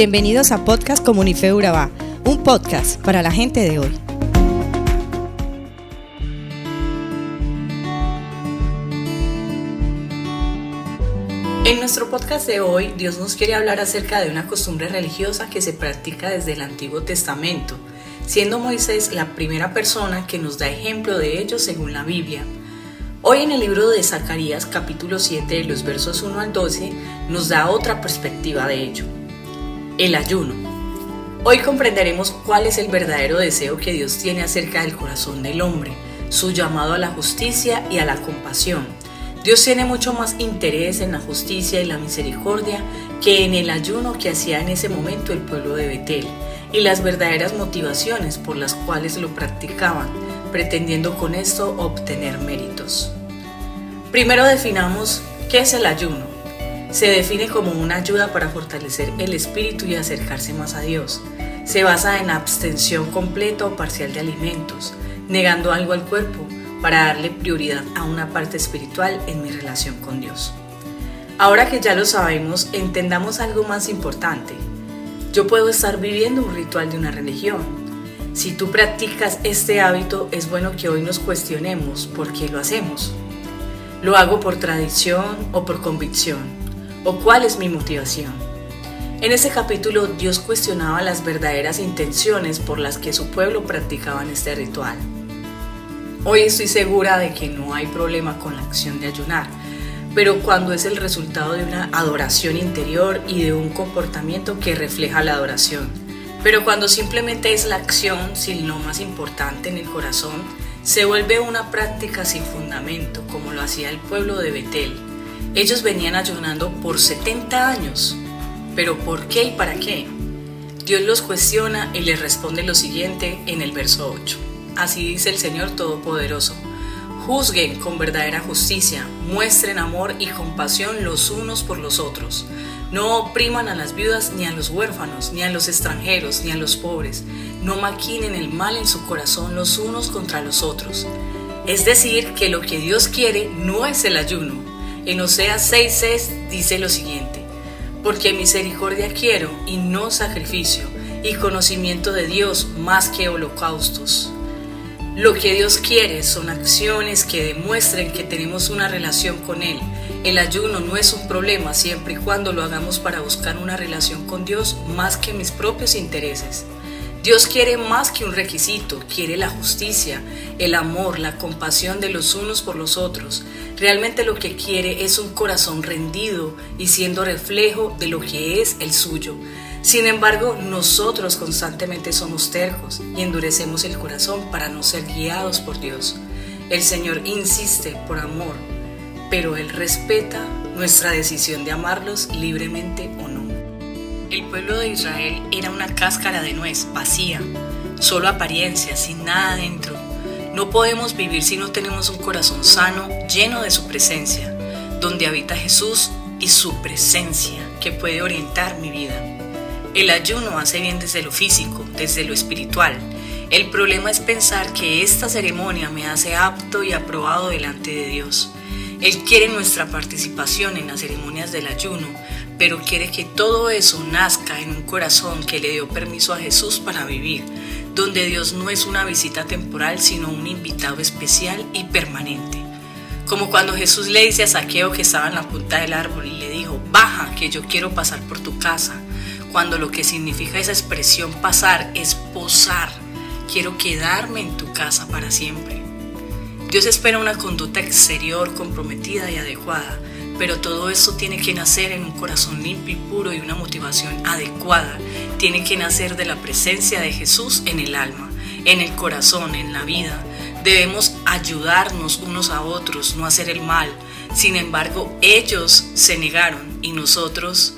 Bienvenidos a Podcast Comunife Urabá, un podcast para la gente de hoy. En nuestro podcast de hoy, Dios nos quiere hablar acerca de una costumbre religiosa que se practica desde el Antiguo Testamento, siendo Moisés la primera persona que nos da ejemplo de ello según la Biblia. Hoy en el libro de Zacarías capítulo 7 de los versos 1 al 12 nos da otra perspectiva de ello. El ayuno. Hoy comprenderemos cuál es el verdadero deseo que Dios tiene acerca del corazón del hombre, su llamado a la justicia y a la compasión Dios tiene mucho más interés en la justicia y la misericordia que en el ayuno que hacía en ese momento el pueblo de Betel y las verdaderas motivaciones por las cuales lo practicaban, pretendiendo con esto obtener méritos. Primero definamos qué es el ayuno. Se define como una ayuda para fortalecer el espíritu y acercarse más a Dios. Se basa en abstención completa o parcial de alimentos, negando algo al cuerpo, para darle prioridad a una parte espiritual en mi relación con Dios. Ahora que ya lo sabemos, entendamos algo más importante. Yo puedo estar viviendo un ritual de una religión. Si tú practicas este hábito, es bueno que hoy nos cuestionemos por qué lo hacemos. ¿Lo hago por tradición o por convicción? ¿O cuál es mi motivación? En ese capítulo Dios cuestionaba las verdaderas intenciones por las que su pueblo practicaba este ritual. Hoy estoy segura de que no hay problema con la acción de ayunar, pero cuando es el resultado de una adoración interior y de un comportamiento que refleja la adoración. Pero cuando simplemente es la acción sin lo más importante en el corazón, se vuelve una práctica sin fundamento, como lo hacía el pueblo de Betel. Ellos venían ayunando por 70 años. ¿Pero por qué y para qué? Dios los cuestiona y les responde lo siguiente en el verso 8. Así dice el Señor Todopoderoso. Juzguen con verdadera justicia, muestren amor y compasión los unos por los otros. No opriman a las viudas ni a los huérfanos, ni a los extranjeros, ni a los pobres. No maquinen el mal en su corazón los unos contra los otros. Es decir, que lo que Dios quiere no es el ayuno. En Oseas 6.6 dice lo siguiente, porque misericordia quiero y no sacrificio, y conocimiento de Dios más que holocaustos. Lo que Dios quiere son acciones que demuestren que tenemos una relación con Él. El ayuno no es un problema siempre y cuando lo hagamos para buscar una relación con Dios más que mis propios intereses. Dios quiere más que un requisito, quiere la justicia, el amor, la compasión de los unos por los otros. Realmente lo que quiere es un corazón rendido y siendo reflejo de lo que es el suyo. Sin embargo, nosotros constantemente somos tercos y endurecemos el corazón para no ser guiados por Dios. El Señor insiste por amor, pero Él respeta nuestra decisión de amarlos libremente o no. El pueblo de Israel era una cáscara de nuez vacía, solo apariencia, sin nada dentro. No podemos vivir si no tenemos un corazón sano, lleno de su presencia, donde habita Jesús y su presencia que puede orientar mi vida. El ayuno hace bien desde lo físico, desde lo espiritual. El problema es pensar que esta ceremonia me hace apto y aprobado delante de Dios. Él quiere nuestra participación en las ceremonias del ayuno, pero quiere que todo eso nazca en un corazón que le dio permiso a Jesús para vivir, donde Dios no es una visita temporal, sino un invitado especial y permanente. Como cuando Jesús le dice a Saqueo que estaba en la punta del árbol y le dijo, baja, que yo quiero pasar por tu casa cuando lo que significa esa expresión pasar es posar. Quiero quedarme en tu casa para siempre. Dios espera una conducta exterior comprometida y adecuada, pero todo esto tiene que nacer en un corazón limpio y puro y una motivación adecuada. Tiene que nacer de la presencia de Jesús en el alma, en el corazón, en la vida. Debemos ayudarnos unos a otros, no hacer el mal. Sin embargo, ellos se negaron y nosotros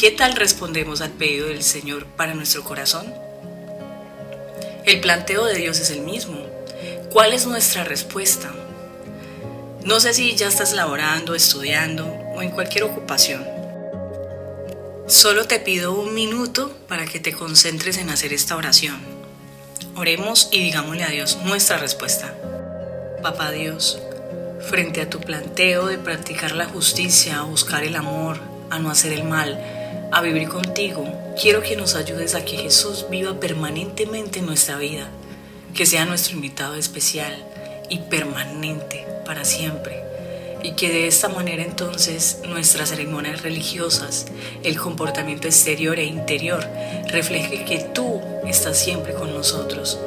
¿Qué tal respondemos al pedido del Señor para nuestro corazón? El planteo de Dios es el mismo. ¿Cuál es nuestra respuesta? No sé si ya estás laborando, estudiando o en cualquier ocupación. Solo te pido un minuto para que te concentres en hacer esta oración. Oremos y digámosle a Dios nuestra respuesta. Papá Dios, frente a tu planteo de practicar la justicia, a buscar el amor, a no hacer el mal, a vivir contigo, quiero que nos ayudes a que Jesús viva permanentemente en nuestra vida, que sea nuestro invitado especial y permanente para siempre. Y que de esta manera entonces nuestras ceremonias religiosas, el comportamiento exterior e interior, refleje que tú estás siempre con nosotros.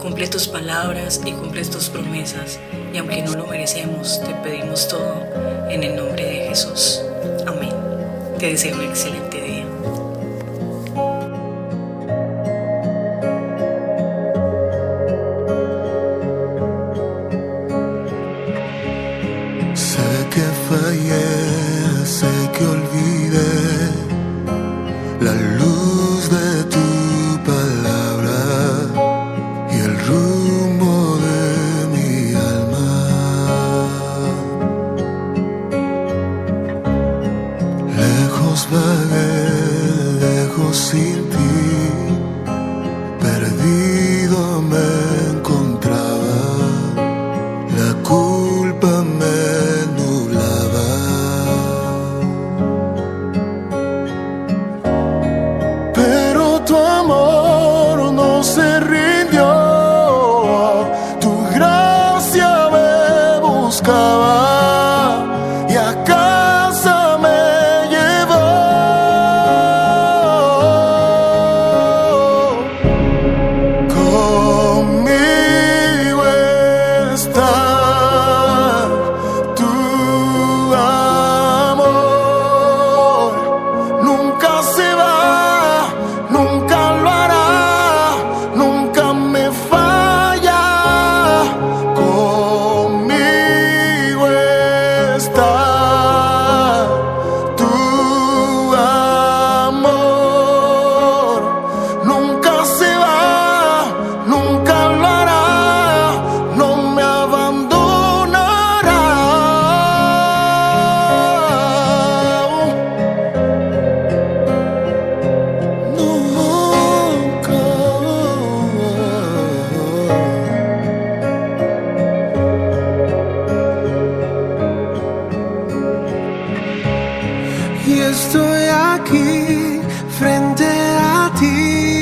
Cumple tus palabras y cumple tus promesas, y aunque no lo merecemos, te pedimos todo en el nombre de Jesús. Amén. Te deseo un excelente culpa me nublaba. Pero tu amor no se rindió. Tu gracia me buscaba estoy aquí frente a ti,